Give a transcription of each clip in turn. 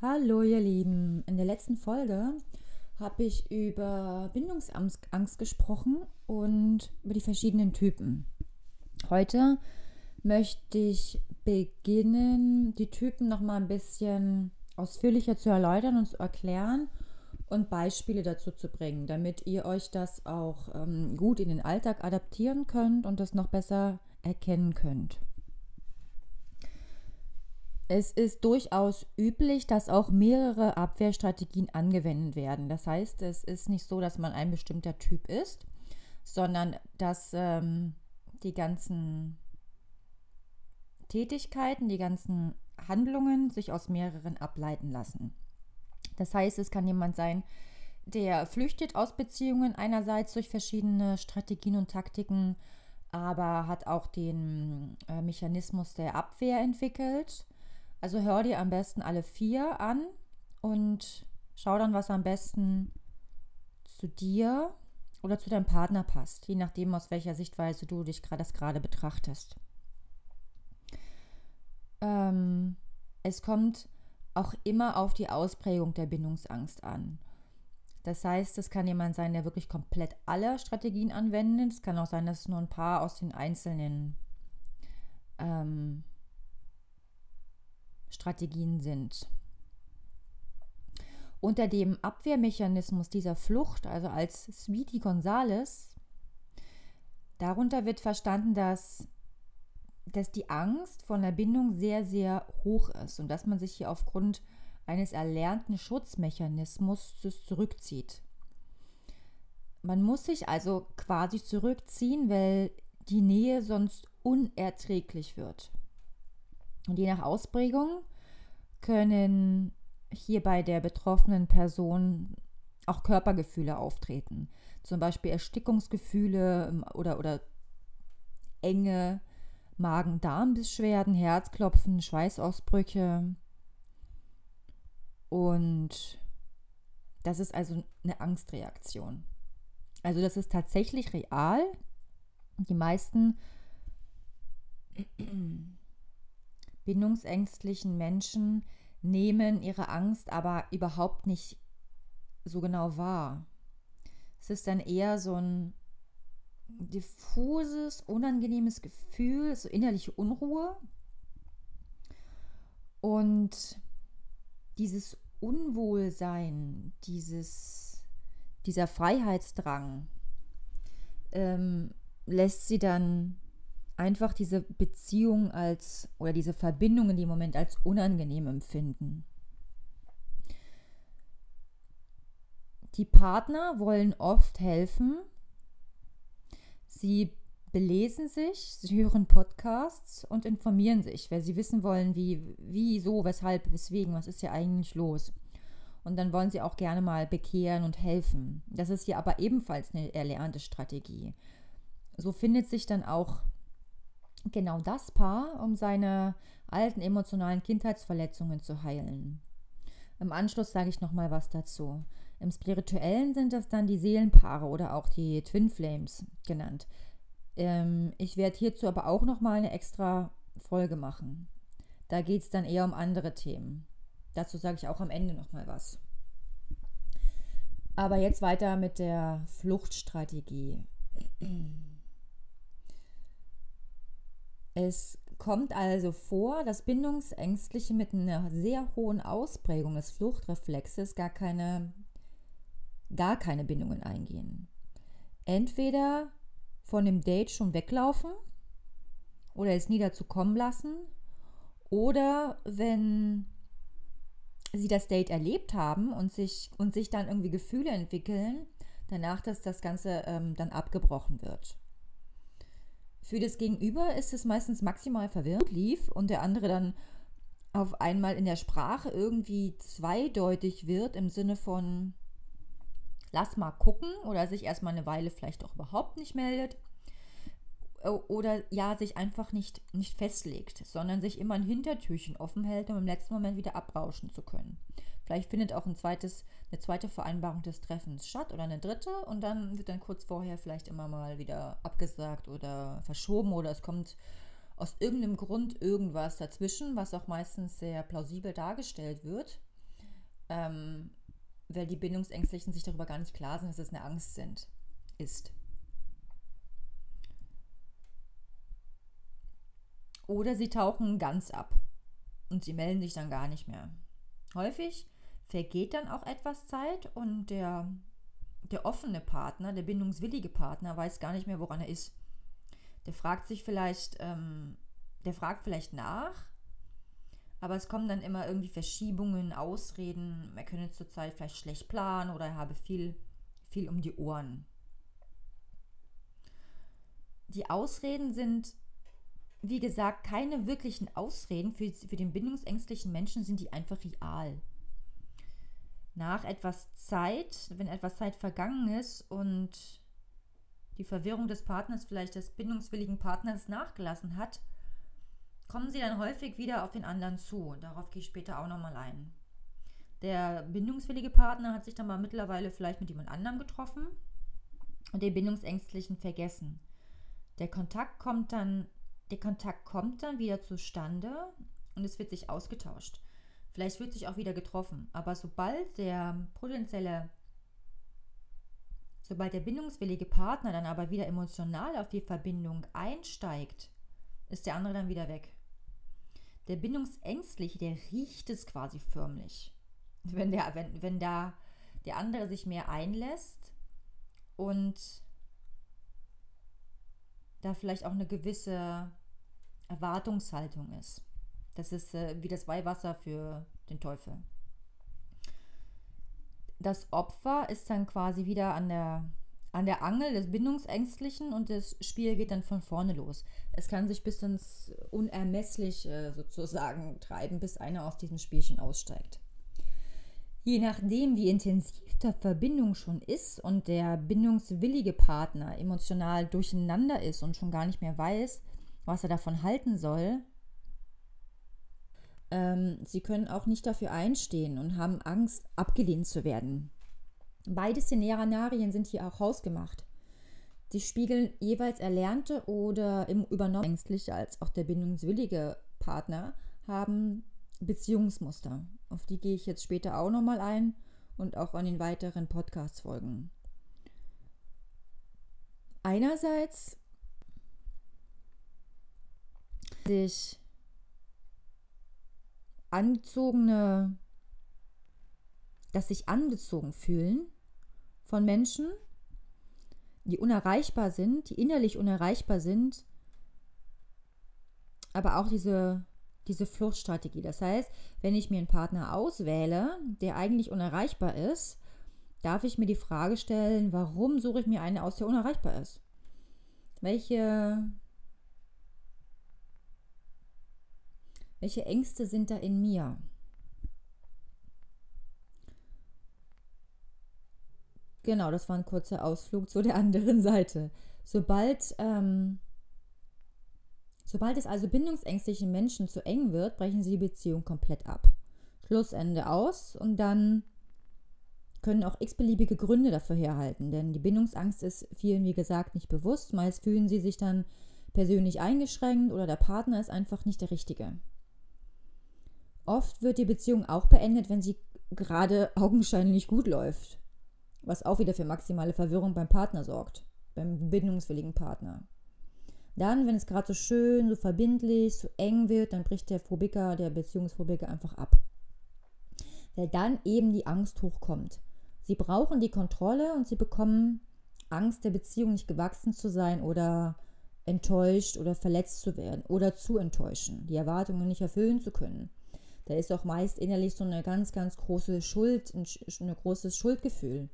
Hallo ihr Lieben, in der letzten Folge habe ich über Bindungsangst gesprochen und über die verschiedenen Typen. Heute möchte ich beginnen, die Typen noch mal ein bisschen ausführlicher zu erläutern und zu erklären und Beispiele dazu zu bringen, damit ihr euch das auch ähm, gut in den Alltag adaptieren könnt und das noch besser erkennen könnt. Es ist durchaus üblich, dass auch mehrere Abwehrstrategien angewendet werden. Das heißt, es ist nicht so, dass man ein bestimmter Typ ist, sondern dass ähm, die ganzen Tätigkeiten, die ganzen Handlungen sich aus mehreren ableiten lassen. Das heißt, es kann jemand sein, der flüchtet aus Beziehungen einerseits durch verschiedene Strategien und Taktiken, aber hat auch den äh, Mechanismus der Abwehr entwickelt also hör dir am besten alle vier an und schau dann, was am besten zu dir oder zu deinem Partner passt, je nachdem, aus welcher Sichtweise du dich gerade das gerade betrachtest. Ähm, es kommt auch immer auf die Ausprägung der Bindungsangst an. Das heißt, es kann jemand sein, der wirklich komplett alle Strategien anwendet. Es kann auch sein, dass es nur ein paar aus den einzelnen ähm, Strategien sind. Unter dem Abwehrmechanismus dieser Flucht, also als Sweetie Gonzales, darunter wird verstanden, dass, dass die Angst vor einer Bindung sehr, sehr hoch ist und dass man sich hier aufgrund eines erlernten Schutzmechanismus zurückzieht. Man muss sich also quasi zurückziehen, weil die Nähe sonst unerträglich wird. Und je nach Ausprägung können hier bei der betroffenen Person auch Körpergefühle auftreten. Zum Beispiel Erstickungsgefühle ähm, oder, oder enge Magen-Darm-Beschwerden, Herzklopfen, Schweißausbrüche. Und das ist also eine Angstreaktion. Also das ist tatsächlich real. Die meisten bindungsängstlichen Menschen nehmen ihre Angst aber überhaupt nicht so genau wahr. Es ist dann eher so ein diffuses, unangenehmes Gefühl, so innerliche Unruhe. Und dieses Unwohlsein, dieses, dieser Freiheitsdrang ähm, lässt sie dann einfach diese Beziehung als oder diese Verbindung in dem Moment als unangenehm empfinden. Die Partner wollen oft helfen. Sie belesen sich, sie hören Podcasts und informieren sich, weil sie wissen wollen, wie, wie, so, weshalb, weswegen, was ist ja eigentlich los. Und dann wollen sie auch gerne mal bekehren und helfen. Das ist hier aber ebenfalls eine erlernte Strategie. So findet sich dann auch genau das Paar, um seine alten emotionalen Kindheitsverletzungen zu heilen. Im Anschluss sage ich nochmal was dazu. Im Spirituellen sind das dann die Seelenpaare oder auch die Twin Flames genannt. Ähm, ich werde hierzu aber auch nochmal eine extra Folge machen. Da geht es dann eher um andere Themen. Dazu sage ich auch am Ende nochmal was. Aber jetzt weiter mit der Fluchtstrategie. Es kommt also vor, dass Bindungsängstliche mit einer sehr hohen Ausprägung des Fluchtreflexes gar keine, gar keine Bindungen eingehen. Entweder von dem Date schon weglaufen oder es nie dazu kommen lassen oder wenn sie das Date erlebt haben und sich, und sich dann irgendwie Gefühle entwickeln, danach, dass das Ganze ähm, dann abgebrochen wird. Für das Gegenüber ist es meistens maximal verwirrend lief und der andere dann auf einmal in der Sprache irgendwie zweideutig wird im Sinne von lass mal gucken oder sich erstmal eine Weile vielleicht auch überhaupt nicht meldet oder ja sich einfach nicht, nicht festlegt, sondern sich immer ein Hintertürchen offen hält, um im letzten Moment wieder abrauschen zu können. Vielleicht findet auch ein zweites, eine zweite Vereinbarung des Treffens statt oder eine dritte und dann wird dann kurz vorher vielleicht immer mal wieder abgesagt oder verschoben oder es kommt aus irgendeinem Grund irgendwas dazwischen, was auch meistens sehr plausibel dargestellt wird. ähm, weil die Bindungsängstlichen sich darüber gar nicht klar sind, dass es eine Angst sind, ist. Oder sie tauchen ganz ab und sie melden sich dann gar nicht mehr. Häufig vergeht dann auch etwas Zeit und der, der offene Partner, der bindungswillige Partner, weiß gar nicht mehr, woran er ist. Der fragt sich vielleicht, ähm, der fragt vielleicht nach, aber es kommen dann immer irgendwie Verschiebungen, Ausreden. Er könne zurzeit vielleicht schlecht planen oder er habe viel, viel um die Ohren. Die Ausreden sind, wie gesagt, keine wirklichen Ausreden. Für, für den bindungsängstlichen Menschen sind die einfach real. Nach etwas Zeit, wenn etwas Zeit vergangen ist und die Verwirrung des Partners, vielleicht des bindungswilligen Partners nachgelassen hat, kommen sie dann häufig wieder auf den anderen zu. Darauf gehe ich später auch nochmal ein. Der bindungswillige Partner hat sich dann mal mittlerweile vielleicht mit jemand anderem getroffen und den Bindungsängstlichen vergessen. Der Kontakt kommt dann, der Kontakt kommt dann wieder zustande und es wird sich ausgetauscht. Vielleicht wird sich auch wieder getroffen. Aber sobald der potenzielle, sobald der bindungswillige Partner dann aber wieder emotional auf die Verbindung einsteigt, ist der andere dann wieder weg. Der Bindungsängstliche, der riecht es quasi förmlich. Wenn, der, wenn, wenn da der andere sich mehr einlässt und da vielleicht auch eine gewisse Erwartungshaltung ist. Das ist äh, wie das Weihwasser für den Teufel. Das Opfer ist dann quasi wieder an der an der Angel des Bindungsängstlichen und das Spiel geht dann von vorne los. Es kann sich bis ins Unermessliche sozusagen treiben, bis einer aus diesem Spielchen aussteigt. Je nachdem, wie intensiv die Verbindung schon ist und der bindungswillige Partner emotional durcheinander ist und schon gar nicht mehr weiß, was er davon halten soll, ähm, sie können auch nicht dafür einstehen und haben Angst, abgelehnt zu werden. Beide Szenarien sind hier auch hausgemacht. Sie spiegeln jeweils erlernte oder im übernommen ängstliche als auch der bindungswillige Partner haben Beziehungsmuster. Auf die gehe ich jetzt später auch nochmal ein und auch an den weiteren Podcasts folgen. Einerseits sich angezogene, dass sich angezogen fühlen von Menschen, die unerreichbar sind, die innerlich unerreichbar sind, aber auch diese, diese Fluchtstrategie. Das heißt, wenn ich mir einen Partner auswähle, der eigentlich unerreichbar ist, darf ich mir die Frage stellen, warum suche ich mir einen aus, der unerreichbar ist? Welche, welche Ängste sind da in mir? Genau, das war ein kurzer Ausflug zu der anderen Seite. Sobald, ähm, sobald es also bindungsängstlichen Menschen zu eng wird, brechen sie die Beziehung komplett ab. Schlussende aus und dann können auch x-beliebige Gründe dafür herhalten, denn die Bindungsangst ist vielen, wie gesagt, nicht bewusst. Meist fühlen sie sich dann persönlich eingeschränkt oder der Partner ist einfach nicht der Richtige. Oft wird die Beziehung auch beendet, wenn sie gerade augenscheinlich gut läuft was auch wieder für maximale Verwirrung beim Partner sorgt, beim bindungswilligen Partner. Dann, wenn es gerade so schön, so verbindlich, so eng wird, dann bricht der Phobiker, der Beziehungsphobiker einfach ab. Weil dann eben die Angst hochkommt. Sie brauchen die Kontrolle und sie bekommen Angst, der Beziehung nicht gewachsen zu sein oder enttäuscht oder verletzt zu werden oder zu enttäuschen, die Erwartungen nicht erfüllen zu können. Da ist auch meist innerlich so eine ganz, ganz große Schuld, ein, ein großes Schuldgefühl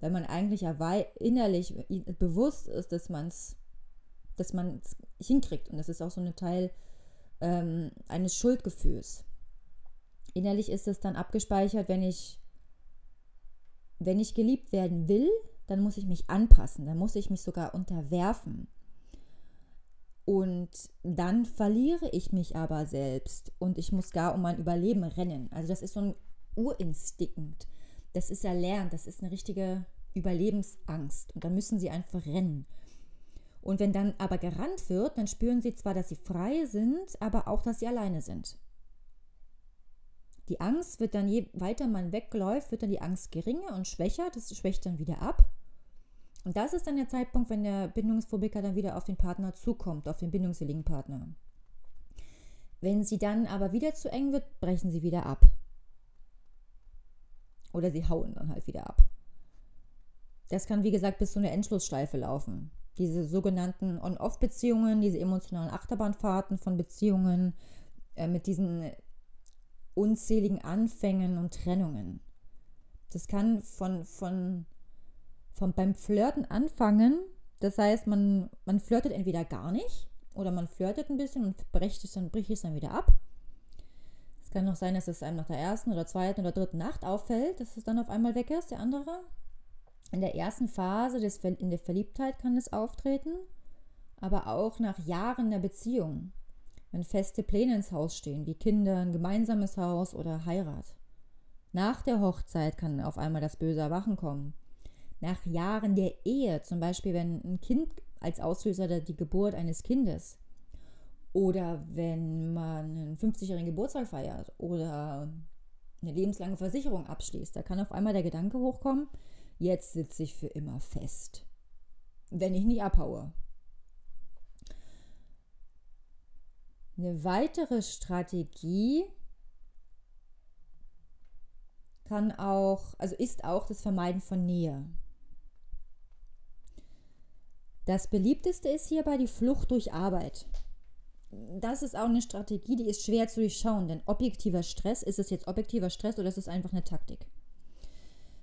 weil man eigentlich innerlich bewusst ist, dass man es dass man hinkriegt. Und das ist auch so ein Teil ähm, eines Schuldgefühls. Innerlich ist es dann abgespeichert, wenn ich, wenn ich geliebt werden will, dann muss ich mich anpassen, dann muss ich mich sogar unterwerfen. Und dann verliere ich mich aber selbst und ich muss gar um mein Überleben rennen. Also das ist so ein Urinstinkt das ist erlernt, das ist eine richtige Überlebensangst. Und dann müssen sie einfach rennen. Und wenn dann aber gerannt wird, dann spüren sie zwar, dass sie frei sind, aber auch, dass sie alleine sind. Die Angst wird dann, je weiter man wegläuft, wird dann die Angst geringer und schwächer. Das schwächt dann wieder ab. Und das ist dann der Zeitpunkt, wenn der Bindungsphobiker dann wieder auf den Partner zukommt, auf den bindungswilligen Partner. Wenn sie dann aber wieder zu eng wird, brechen sie wieder ab. Oder sie hauen dann halt wieder ab. Das kann, wie gesagt, bis zu einer Endschlussschleife laufen. Diese sogenannten On-Off-Beziehungen, diese emotionalen Achterbahnfahrten von Beziehungen äh, mit diesen unzähligen Anfängen und Trennungen. Das kann von, von, von beim Flirten anfangen. Das heißt, man, man flirtet entweder gar nicht oder man flirtet ein bisschen und bricht es dann, bricht es dann wieder ab. Es kann noch sein, dass es einem nach der ersten oder zweiten oder dritten Nacht auffällt, dass es dann auf einmal weg ist, der andere. In der ersten Phase des, in der Verliebtheit kann es auftreten, aber auch nach Jahren der Beziehung, wenn feste Pläne ins Haus stehen, wie Kinder, ein gemeinsames Haus oder Heirat. Nach der Hochzeit kann auf einmal das böse Erwachen kommen. Nach Jahren der Ehe, zum Beispiel wenn ein Kind als Auslöser die Geburt eines Kindes oder wenn man einen 50-jährigen Geburtstag feiert oder eine lebenslange Versicherung abschließt, da kann auf einmal der Gedanke hochkommen, jetzt sitze ich für immer fest, wenn ich nicht abhaue. Eine weitere Strategie kann auch, also ist auch das Vermeiden von Nähe. Das beliebteste ist hierbei die Flucht durch Arbeit. Das ist auch eine Strategie, die ist schwer zu durchschauen, denn objektiver Stress, ist es jetzt objektiver Stress oder ist es einfach eine Taktik?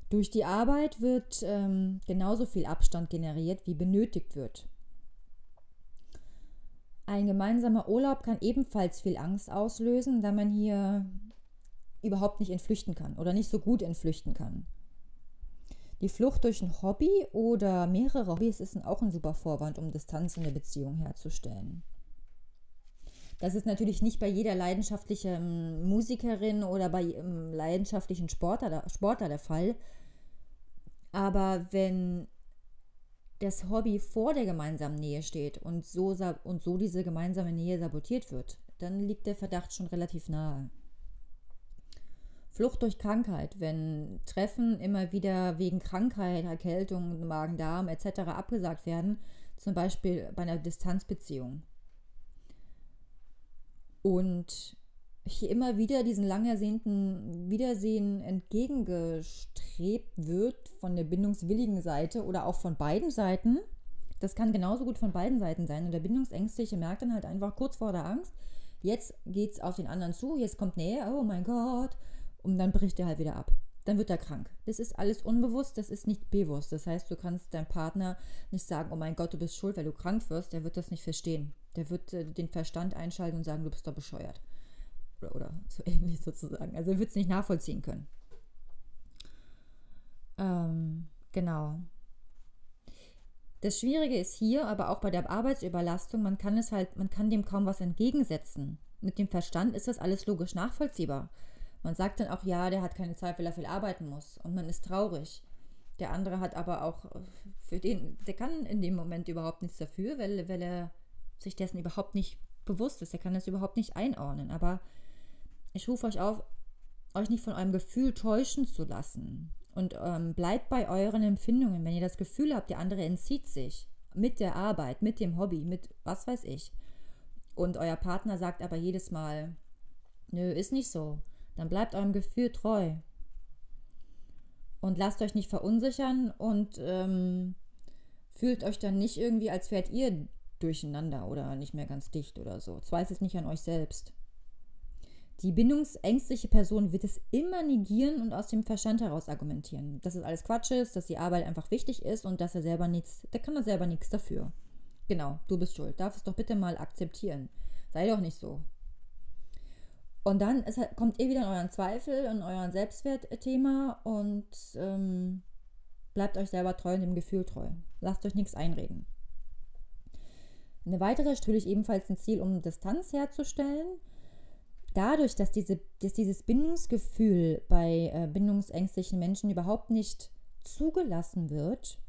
Durch die Arbeit wird ähm, genauso viel Abstand generiert, wie benötigt wird. Ein gemeinsamer Urlaub kann ebenfalls viel Angst auslösen, da man hier überhaupt nicht entflüchten kann oder nicht so gut entflüchten kann. Die Flucht durch ein Hobby oder mehrere Hobbys ist auch ein super Vorwand, um Distanz in der Beziehung herzustellen. Das ist natürlich nicht bei jeder leidenschaftlichen Musikerin oder bei einem leidenschaftlichen Sportler, Sportler der Fall. Aber wenn das Hobby vor der gemeinsamen Nähe steht und so, und so diese gemeinsame Nähe sabotiert wird, dann liegt der Verdacht schon relativ nahe. Flucht durch Krankheit, wenn Treffen immer wieder wegen Krankheit, Erkältung, Magen-Darm etc. abgesagt werden, zum Beispiel bei einer Distanzbeziehung. Und hier immer wieder diesen lang ersehnten Wiedersehen entgegengestrebt wird von der bindungswilligen Seite oder auch von beiden Seiten. Das kann genauso gut von beiden Seiten sein. Und der Bindungsängstliche merkt dann halt einfach kurz vor der Angst, jetzt geht es auf den anderen zu, jetzt kommt Nähe, oh mein Gott, und dann bricht er halt wieder ab. Dann wird er krank. Das ist alles unbewusst, das ist nicht bewusst. Das heißt, du kannst deinem Partner nicht sagen, oh mein Gott, du bist schuld, weil du krank wirst. Der wird das nicht verstehen. Der wird äh, den Verstand einschalten und sagen, du bist doch bescheuert. Oder, oder so ähnlich sozusagen. Also er wird es nicht nachvollziehen können. Ähm, genau. Das Schwierige ist hier, aber auch bei der Arbeitsüberlastung, man kann es halt, man kann dem kaum was entgegensetzen. Mit dem Verstand ist das alles logisch nachvollziehbar. Man sagt dann auch, ja, der hat keine Zeit, weil er viel arbeiten muss. Und man ist traurig. Der andere hat aber auch für den, der kann in dem Moment überhaupt nichts dafür, weil, weil er sich dessen überhaupt nicht bewusst ist. Er kann das überhaupt nicht einordnen. Aber ich rufe euch auf, euch nicht von eurem Gefühl täuschen zu lassen. Und ähm, bleibt bei euren Empfindungen. Wenn ihr das Gefühl habt, der andere entzieht sich mit der Arbeit, mit dem Hobby, mit was weiß ich. Und euer Partner sagt aber jedes Mal, nö, ist nicht so dann bleibt eurem Gefühl treu. Und lasst euch nicht verunsichern und ähm, fühlt euch dann nicht irgendwie, als wärt ihr durcheinander oder nicht mehr ganz dicht oder so. Zweifelt nicht an euch selbst. Die bindungsängstliche Person wird es immer negieren und aus dem Verstand heraus argumentieren. Dass es alles Quatsch ist, dass die Arbeit einfach wichtig ist und dass er selber nichts, der kann da selber nichts dafür. Genau, du bist schuld. Darf es doch bitte mal akzeptieren. Sei doch nicht so. Und dann ist, kommt ihr wieder in euren Zweifel, in euren Selbstwertthema und ähm, bleibt euch selber treu und dem Gefühl treu. Lasst euch nichts einreden. Eine weitere ist natürlich ebenfalls ein Ziel, um Distanz herzustellen. Dadurch, dass, diese, dass dieses Bindungsgefühl bei äh, bindungsängstlichen Menschen überhaupt nicht zugelassen wird,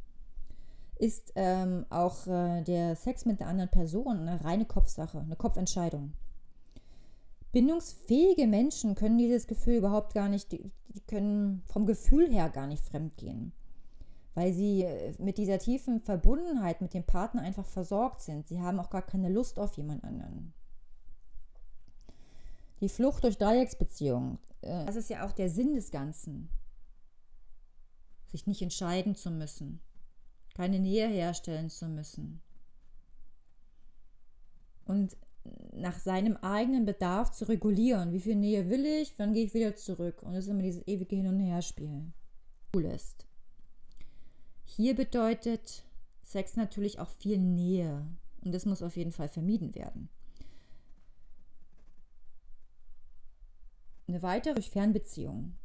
ist ähm, auch äh, der Sex mit der anderen Person eine reine Kopfsache, eine Kopfentscheidung. Bindungsfähige Menschen können dieses Gefühl überhaupt gar nicht, die, können vom Gefühl her gar nicht fremdgehen, weil sie äh, mit dieser tiefen Verbundenheit mit dem Partner einfach versorgt sind. Sie haben auch gar keine Lust auf jemand anderen. Die Flucht durch Dreiecksbeziehungen, äh, das ist ja auch der Sinn des Ganzen. Sich nicht entscheiden zu müssen, keine Nähe herstellen zu müssen. Und nach seinem eigenen Bedarf zu regulieren. Wie viel Nähe will ich, wann gehe ich wieder zurück? Und das ist immer dieses ewige Hin- und Herspielen. Cool ist. Hier bedeutet Sex natürlich auch viel Nähe. Und das muss auf jeden Fall vermieden werden. Eine weitere Fernbeziehung.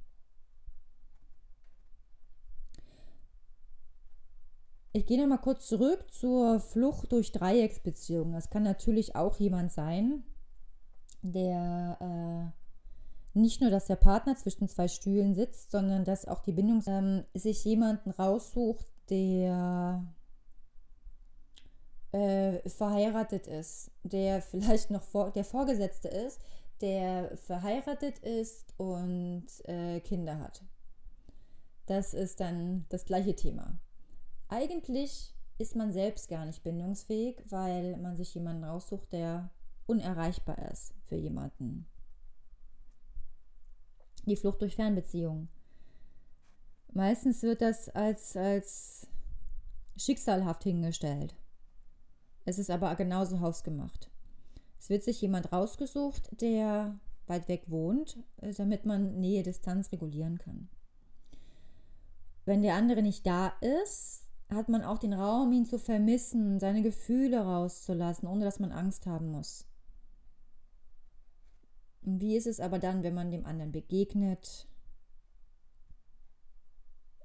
Ich gehe nochmal kurz zurück zur Flucht durch Dreiecksbeziehungen. Das kann natürlich auch jemand sein, der äh, nicht nur, dass der Partner zwischen zwei Stühlen sitzt, sondern dass auch die Bindung ähm, sich jemanden raussucht, der äh, verheiratet ist, der vielleicht noch vor, der Vorgesetzte ist, der verheiratet ist und äh, Kinder hat. Das ist dann das gleiche Thema. Eigentlich ist man selbst gar nicht bindungsfähig, weil man sich jemanden raussucht, der unerreichbar ist für jemanden. Die Flucht durch Fernbeziehungen. Meistens wird das als, als schicksalhaft hingestellt. Es ist aber genauso hausgemacht. Es wird sich jemand rausgesucht, der weit weg wohnt, damit man Nähe-Distanz regulieren kann. Wenn der andere nicht da ist, hat man auch den Raum, ihn zu vermissen, seine Gefühle rauszulassen, ohne dass man Angst haben muss. Und wie ist es aber dann, wenn man dem anderen begegnet?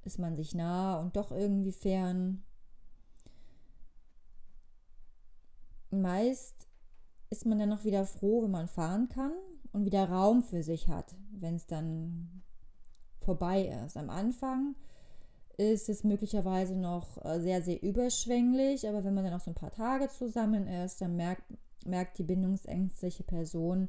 Ist man sich nah und doch irgendwie fern? Meist ist man dann noch wieder froh, wenn man fahren kann und wieder Raum für sich hat, wenn es dann vorbei ist. Am Anfang ist es möglicherweise noch äh, sehr, sehr überschwänglich, aber wenn man dann auch so ein paar Tage zusammen ist, dann merkt, merkt die bindungsängstliche Person,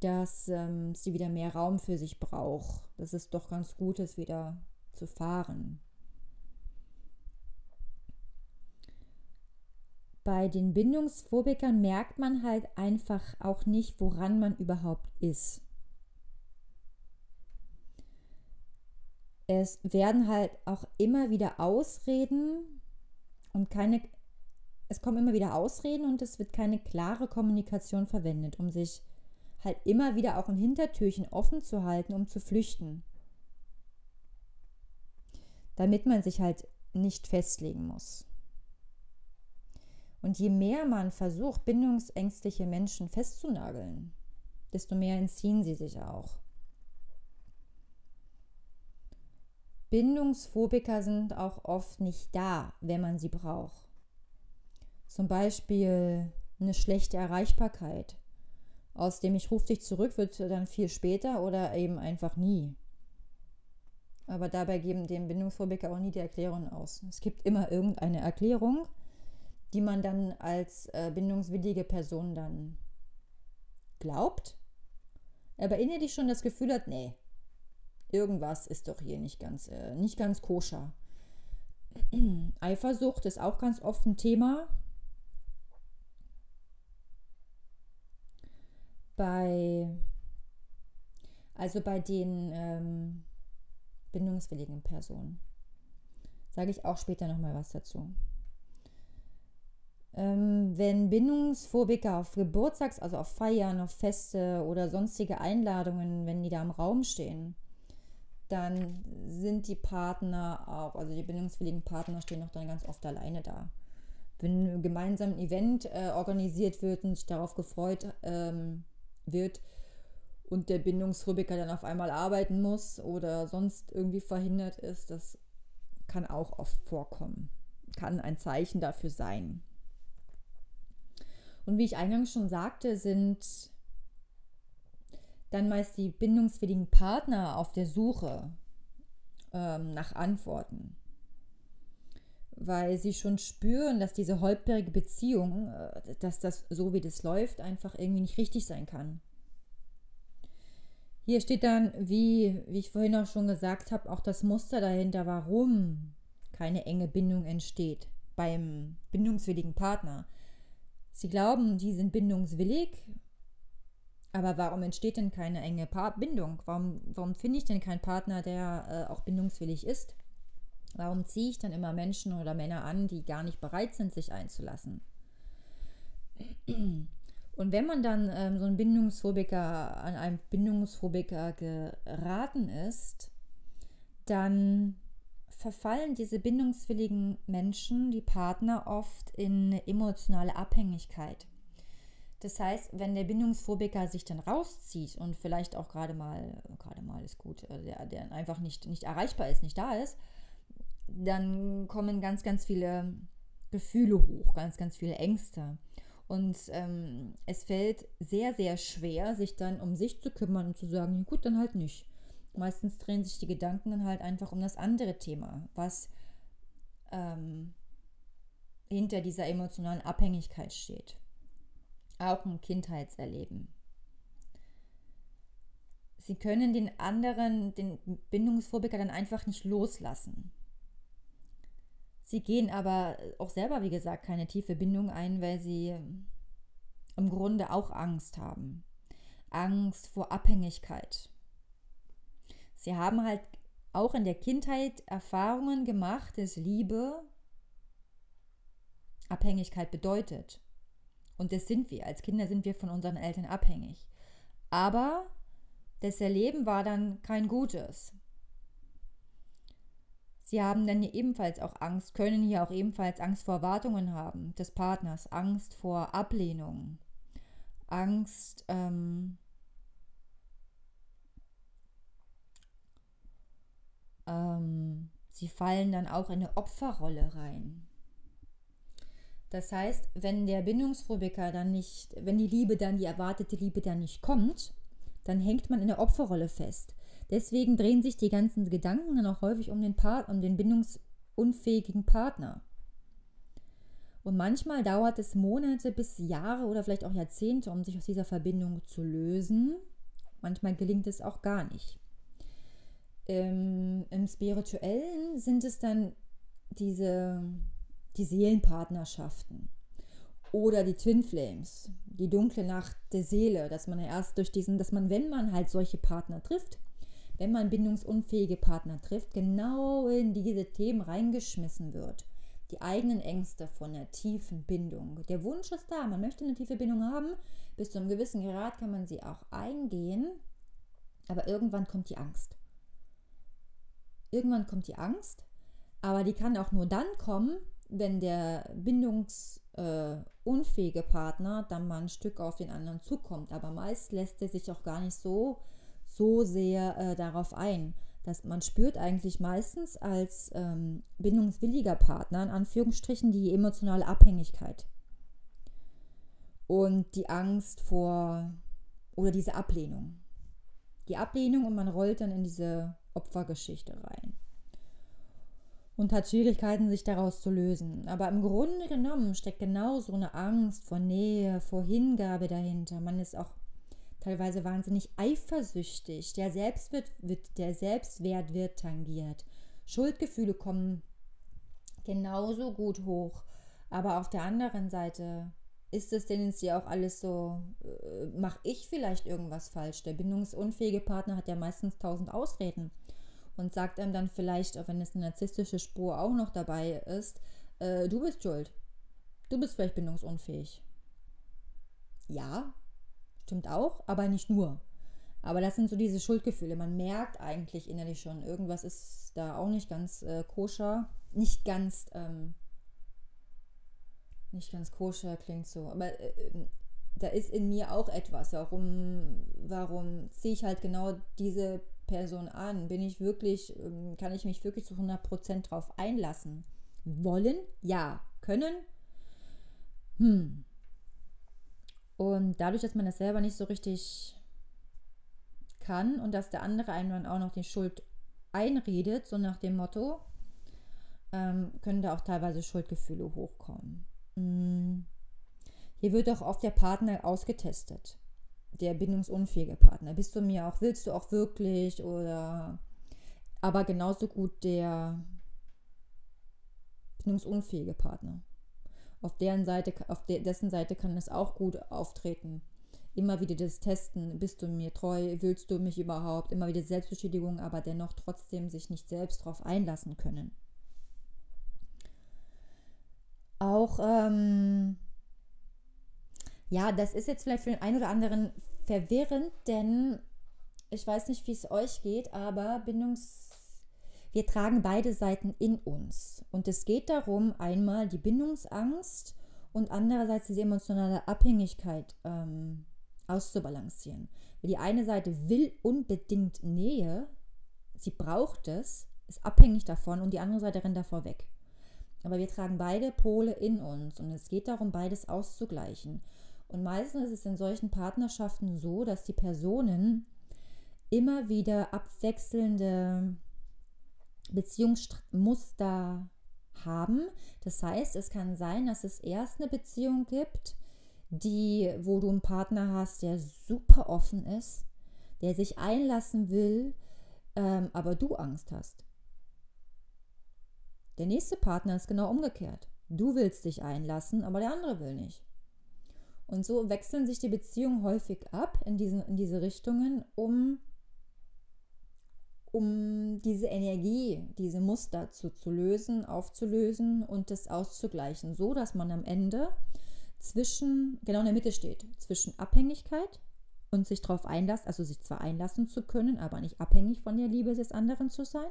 dass ähm, sie wieder mehr Raum für sich braucht, dass es doch ganz gut ist, wieder zu fahren. Bei den Bindungsphobikern merkt man halt einfach auch nicht, woran man überhaupt ist. Es werden halt auch immer wieder Ausreden und keine, es kommen immer wieder Ausreden und es wird keine klare Kommunikation verwendet, um sich halt immer wieder auch ein Hintertürchen offen zu halten, um zu flüchten. Damit man sich halt nicht festlegen muss. Und je mehr man versucht, bindungsängstliche Menschen festzunageln, desto mehr entziehen sie sich auch. Bindungsphobiker sind auch oft nicht da, wenn man sie braucht. Zum Beispiel eine schlechte Erreichbarkeit. Aus dem ich rufe dich zurück wird dann viel später oder eben einfach nie. Aber dabei geben dem Bindungsphobiker auch nie die Erklärung aus. Es gibt immer irgendeine Erklärung, die man dann als äh, bindungswillige Person dann glaubt, aber innerlich schon das Gefühl hat, nee, irgendwas ist doch hier nicht ganz, äh, nicht ganz koscher. Eifersucht ist auch ganz oft ein Thema. Bei, also bei den ähm, bindungswilligen Personen. Sage ich auch später nochmal was dazu. Ähm, wenn Bindungsphobiker auf Geburtstags-, also auf Feiern, auf Feste oder sonstige Einladungen, wenn die da im Raum stehen, dann sind die Partner auch, also die bindungswilligen Partner stehen auch dann ganz oft alleine da. Wenn gemeinsam ein Event äh, organisiert wird und sich darauf gefreut ähm, wird und der Bindungsphobiker dann auf einmal arbeiten muss oder sonst irgendwie verhindert ist, das kann auch oft vorkommen. Kann ein Zeichen dafür sein. Und wie ich eingangs schon sagte, sind dann meist die bindungswilligen Partner auf der Suche ähm, nach Antworten. Weil sie schon spüren, dass diese holprige Beziehung, äh, dass das so wie das läuft, einfach irgendwie nicht richtig sein kann. Hier steht dann, wie, wie ich vorhin auch schon gesagt habe, auch das Muster dahinter, warum keine enge Bindung entsteht beim bindungswilligen Partner. Sie glauben, die sind bindungswillig, aber warum entsteht denn keine enge pa Bindung? Warum, warum finde ich denn keinen Partner, der äh, auch bindungswillig ist? Warum ziehe ich dann immer Menschen oder Männer an, die gar nicht bereit sind, sich einzulassen? Und wenn man dann ähm, so ein Bindungsphobiker an einem Bindungsphobiker geraten ist, dann verfallen diese bindungswilligen Menschen, die Partner, oft in emotionale Abhängigkeit. Das heißt, wenn der Bindungsphobiker sich dann rauszieht und vielleicht auch gerade mal, gerade mal ist gut, äh, der, der einfach nicht, nicht erreichbar ist, nicht da ist, dann kommen ganz, ganz viele Gefühle hoch, ganz, ganz viele Ängste. Und ähm, es fällt sehr, sehr schwer, sich dann um sich zu kümmern und zu sagen, gut, dann halt nicht. Meistens drehen sich die Gedanken dann halt einfach um das andere Thema, was ähm, hinter dieser emotionalen Abhängigkeit steht. Auch ein Kindheitserleben. Sie können den anderen, den Bindungsphobiker dann einfach nicht loslassen. Sie gehen aber auch selber, wie gesagt, keine tiefe Bindung ein, weil sie im Grunde auch Angst haben. Angst vor Abhängigkeit. Sie haben halt auch in der Kindheit Erfahrungen gemacht, dass Liebe Abhängigkeit bedeutet. Und das sind wir. Als Kinder sind wir von unseren Eltern abhängig. Aber das Erleben war dann kein gutes. Sie haben dann ebenfalls auch Angst, können hier auch ebenfalls Angst vor Erwartungen haben des Partners, Angst vor Ablehnung, Angst, ähm, ähm, sie fallen dann auch in eine Opferrolle rein. Das heißt, wenn der Bindungsphobiker dann nicht, wenn die Liebe dann, die erwartete Liebe dann nicht kommt, dann hängt man in der Opferrolle fest. Deswegen drehen sich die ganzen Gedanken dann auch häufig um den, Part, um den bindungsunfähigen Partner. Und manchmal dauert es Monate bis Jahre oder vielleicht auch Jahrzehnte, um sich aus dieser Verbindung zu lösen. Manchmal gelingt es auch gar nicht. Im, im Spirituellen sind es dann diese die Seelenpartnerschaften oder die Twin Flames, die dunkle Nacht der Seele, dass man erst durch diesen, dass man, wenn man halt solche Partner trifft, wenn man bindungsunfähige Partner trifft, genau in diese Themen reingeschmissen wird. Die eigenen Ängste von einer tiefen Bindung. Der Wunsch ist da, man möchte eine tiefe Bindung haben. Bis zu einem gewissen Grad kann man sie auch eingehen, aber irgendwann kommt die Angst. Irgendwann kommt die Angst, aber die kann auch nur dann kommen, wenn der bindungsunfähige äh, Partner dann mal ein Stück auf den anderen zukommt. Aber meist lässt er sich auch gar nicht so so sehr äh, darauf ein. Dass man spürt eigentlich meistens als ähm, bindungswilliger Partner in Anführungsstrichen die emotionale Abhängigkeit und die Angst vor oder diese Ablehnung. Die Ablehnung und man rollt dann in diese Opfergeschichte rein und hat Schwierigkeiten, sich daraus zu lösen. Aber im Grunde genommen steckt genau so eine Angst vor Nähe, vor Hingabe dahinter. Man ist auch teilweise wahnsinnig eifersüchtig. Der Selbstwert wird, der Selbstwert wird tangiert. Schuldgefühle kommen genauso gut hoch. Aber auf der anderen Seite ist es denn jetzt ja auch alles so, äh, mache ich vielleicht irgendwas falsch? Der bindungsunfähige Partner hat ja meistens tausend Ausreden und sagt einem dann vielleicht, auch wenn es eine narzisstische Spur auch noch dabei ist, äh, du bist schuld. Du bist vielleicht bindungsunfähig. Ja, Stimmt auch, aber nicht nur. Aber das sind so diese Schuldgefühle. Man merkt eigentlich innerlich schon, irgendwas ist da auch nicht ganz äh, koscher. Nicht ganz, ähm, nicht ganz koscher klingt so. Aber äh, da ist in mir auch etwas. Warum, warum ziehe ich halt genau diese Person an? Bin ich wirklich, ähm, kann ich mich wirklich zu 100% drauf einlassen? Wollen? Ja. Können? Hm. Und dadurch, dass man das selber nicht so richtig kann und dass der andere einem dann auch noch die Schuld einredet, so nach dem Motto, ähm, können da auch teilweise Schuldgefühle hochkommen. Mhm. Hier wird auch oft der Partner ausgetestet. Der bindungsunfähige Partner. Bist du mir auch, willst du auch wirklich oder aber genauso gut der bindungsunfähige Partner. Auf deren Seite, auf dessen Seite kann es auch gut auftreten. Immer wieder das Testen, bist du mir treu, willst du mich überhaupt, immer wieder Selbstbeschädigung, aber dennoch trotzdem sich nicht selbst darauf einlassen können. Auch, ähm, ja, das ist jetzt vielleicht für den einen oder anderen verwirrend, denn ich weiß nicht, wie es euch geht, aber Bindungs wir tragen beide Seiten in uns. Und es geht darum, einmal die Bindungsangst und andererseits diese emotionale Abhängigkeit ähm, auszubalancieren. Die eine Seite will unbedingt Nähe, sie braucht es, ist abhängig davon und die andere Seite rennt davor weg. Aber wir tragen beide Pole in uns und es geht darum, beides auszugleichen. Und meistens ist es in solchen Partnerschaften so, dass die Personen immer wieder abwechselnde Beziehungsmuster haben. Das heißt, es kann sein, dass es erst eine Beziehung gibt, die, wo du einen Partner hast, der super offen ist, der sich einlassen will, ähm, aber du Angst hast. Der nächste Partner ist genau umgekehrt. Du willst dich einlassen, aber der andere will nicht. Und so wechseln sich die Beziehungen häufig ab in, diesen, in diese Richtungen, um um diese Energie, diese Muster zu, zu lösen, aufzulösen und das auszugleichen, so dass man am Ende zwischen, genau in der Mitte steht, zwischen Abhängigkeit und sich darauf einlassen, also sich zwar einlassen zu können, aber nicht abhängig von der Liebe des anderen zu sein,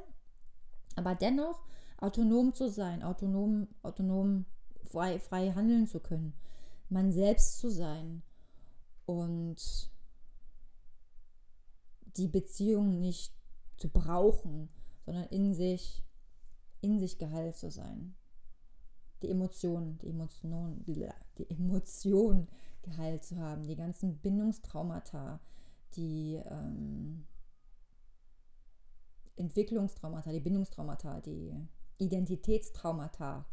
aber dennoch autonom zu sein, autonom, autonom frei, frei handeln zu können, man selbst zu sein und die Beziehung nicht zu brauchen, sondern in sich, in sich geheilt zu sein. Die Emotionen, die Emotionen, die Emotion geheilt zu haben, die ganzen Bindungstraumata, die ähm, Entwicklungstraumata, die Bindungstraumata, die Identitätstraumata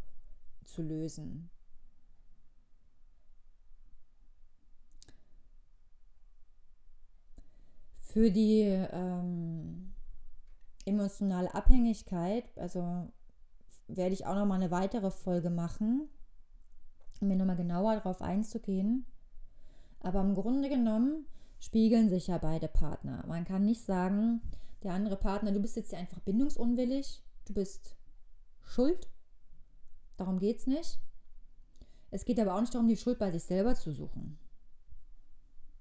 zu lösen. Für die ähm, emotionale Abhängigkeit, also werde ich auch noch mal eine weitere Folge machen, um mir noch mal genauer darauf einzugehen. Aber im Grunde genommen spiegeln sich ja beide Partner. Man kann nicht sagen, der andere Partner, du bist jetzt einfach bindungsunwillig, du bist schuld. Darum geht es nicht. Es geht aber auch nicht darum, die Schuld bei sich selber zu suchen.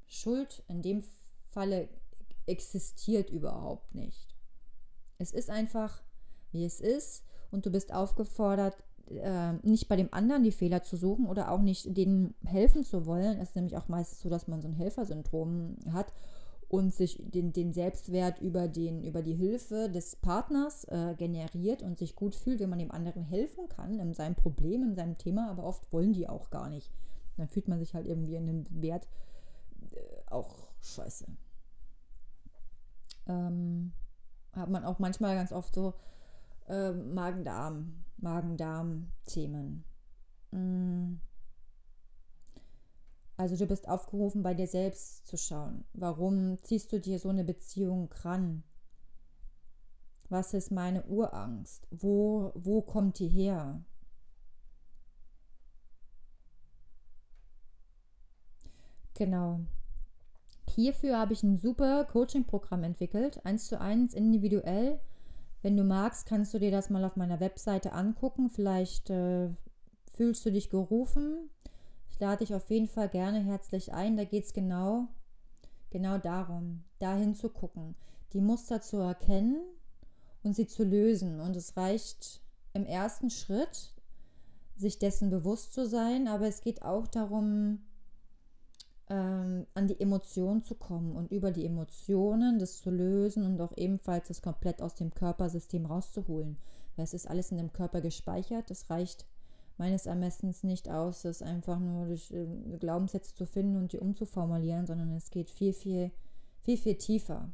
Schuld in dem Falle existiert überhaupt nicht. Es ist einfach, wie es ist und du bist aufgefordert, äh, nicht bei dem anderen die Fehler zu suchen oder auch nicht denen helfen zu wollen. Es ist nämlich auch meistens so, dass man so ein Helfersyndrom hat und sich den, den Selbstwert über, den, über die Hilfe des Partners äh, generiert und sich gut fühlt, wenn man dem anderen helfen kann in seinem Problem, in seinem Thema, aber oft wollen die auch gar nicht. Dann fühlt man sich halt irgendwie in dem Wert äh, auch scheiße. Ähm, hat man auch manchmal ganz oft so äh, Magen-Darm, Magen-Darm-Themen. Mm. Also du bist aufgerufen, bei dir selbst zu schauen. Warum ziehst du dir so eine Beziehung ran? Was ist meine Urangst? Wo, wo kommt die her? Genau. Hierfür habe ich ein super Coaching-Programm entwickelt, eins zu eins, individuell. Wenn du magst, kannst du dir das mal auf meiner Webseite angucken. Vielleicht äh, fühlst du dich gerufen. Ich lade dich auf jeden Fall gerne herzlich ein. Da geht es genau, genau darum, dahin zu gucken, die Muster zu erkennen und sie zu lösen. Und es reicht im ersten Schritt, sich dessen bewusst zu sein, aber es geht auch darum, ähm, an die Emotionen zu kommen und über die Emotionen das zu lösen und auch ebenfalls das komplett aus dem Körpersystem rauszuholen. Weil es ist alles in dem Körper gespeichert. Das reicht meines Ermessens nicht aus, das einfach nur durch äh, Glaubenssätze zu finden und die umzuformulieren, sondern es geht viel, viel, viel, viel tiefer.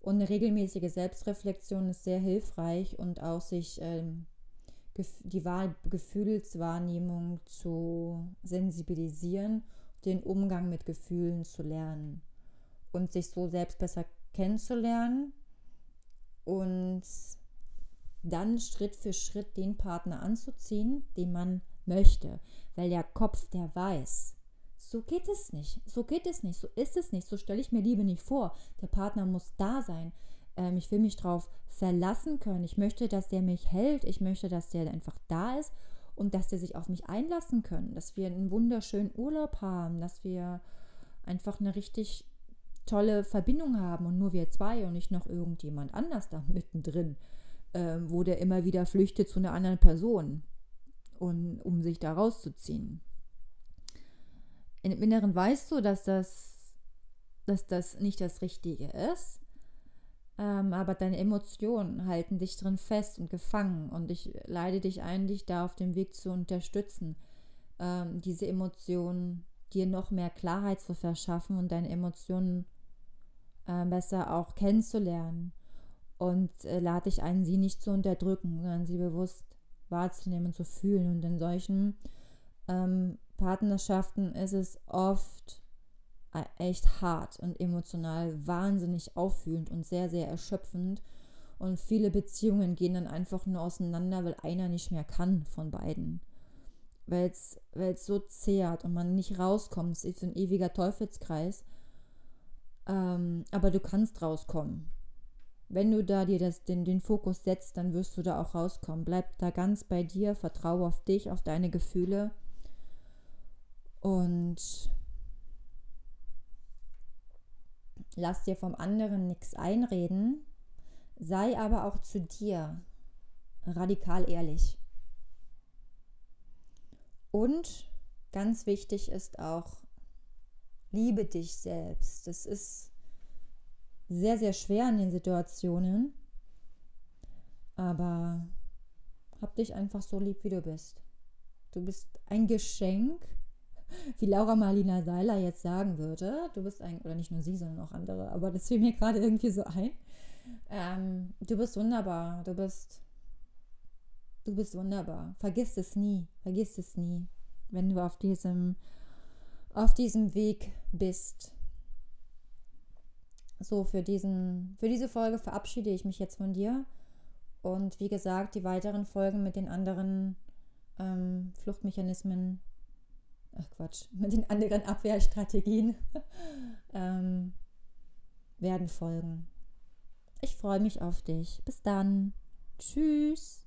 Und eine regelmäßige Selbstreflexion ist sehr hilfreich und auch sich ähm, die Gefühlswahrnehmung zu sensibilisieren den Umgang mit Gefühlen zu lernen und sich so selbst besser kennenzulernen und dann Schritt für Schritt den Partner anzuziehen, den man möchte, weil der Kopf, der weiß, so geht es nicht, so geht es nicht, so ist es nicht, so stelle ich mir Liebe nicht vor. Der Partner muss da sein. Ähm, ich will mich darauf verlassen können. Ich möchte, dass der mich hält. Ich möchte, dass der einfach da ist und dass der sich auf mich einlassen können, dass wir einen wunderschönen Urlaub haben, dass wir einfach eine richtig tolle Verbindung haben und nur wir zwei und nicht noch irgendjemand anders da mittendrin, äh, wo der immer wieder flüchtet zu einer anderen Person, und, um sich da rauszuziehen. Im Inneren weißt du, dass das, dass das nicht das Richtige ist, ähm, aber deine Emotionen halten dich drin fest und gefangen und ich leide dich ein, dich da auf dem Weg zu unterstützen, ähm, diese Emotionen dir noch mehr Klarheit zu verschaffen und deine Emotionen äh, besser auch kennenzulernen. Und äh, lade dich ein, sie nicht zu unterdrücken, sondern sie bewusst wahrzunehmen und zu fühlen. Und in solchen ähm, Partnerschaften ist es oft echt hart und emotional wahnsinnig auffühlend und sehr, sehr erschöpfend. Und viele Beziehungen gehen dann einfach nur auseinander, weil einer nicht mehr kann von beiden. Weil es so zehrt und man nicht rauskommt. Es ist ein ewiger Teufelskreis. Ähm, aber du kannst rauskommen. Wenn du da dir das, den, den Fokus setzt, dann wirst du da auch rauskommen. Bleib da ganz bei dir, vertraue auf dich, auf deine Gefühle. Und lass dir vom anderen nichts einreden. Sei aber auch zu dir radikal ehrlich. Und ganz wichtig ist auch, liebe dich selbst. Das ist sehr, sehr schwer in den Situationen. Aber hab dich einfach so lieb, wie du bist. Du bist ein Geschenk, wie Laura Marlina Seiler jetzt sagen würde. Du bist ein, oder nicht nur sie, sondern auch andere, aber das fiel mir gerade irgendwie so ein. Ähm, du bist wunderbar. Du bist, du bist wunderbar. Vergiss es nie. Vergiss es nie, wenn du auf diesem auf diesem Weg bist. So, für, diesen, für diese Folge verabschiede ich mich jetzt von dir. Und wie gesagt, die weiteren Folgen mit den anderen ähm, Fluchtmechanismen, ach Quatsch, mit den anderen Abwehrstrategien ähm, werden folgen. Ich freue mich auf dich. Bis dann. Tschüss.